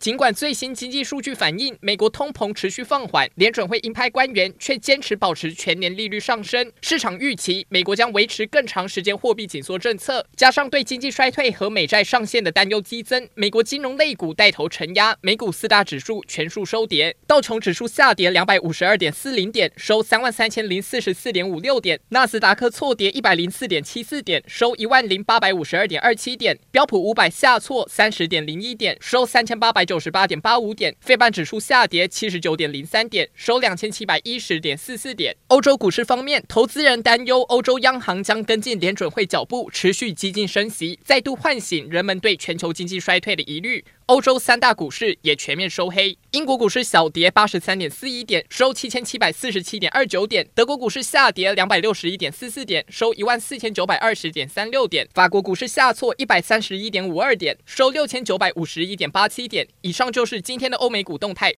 尽管最新经济数据反映美国通膨持续放缓，联准会鹰派官员却坚持保持全年利率上升。市场预期美国将维持更长时间货币紧缩政策，加上对经济衰退和美债上限的担忧激增，美国金融类股带头承压，美股四大指数全数收跌。道琼指数下跌两百五十二点四零点，收三万三千零四十四点五六点；纳斯达克挫跌一百零四点七四点，收一万零八百五十二点二七点；标普五百下挫三十点零一点，收三千八百。九十八点八五点，费半指数下跌七十九点零三点，收两千七百一十点四四点。欧洲股市方面，投资人担忧欧洲央行将跟进联准会脚步，持续激进升息，再度唤醒人们对全球经济衰退的疑虑。欧洲三大股市也全面收黑，英国股市小跌八十三点四一点，收七千七百四十七点二九点；德国股市下跌两百六十一点四四点，收一万四千九百二十点三六点；法国股市下挫一百三十一点五二点，收六千九百五十一点八七点。以上就是今天的欧美股动态，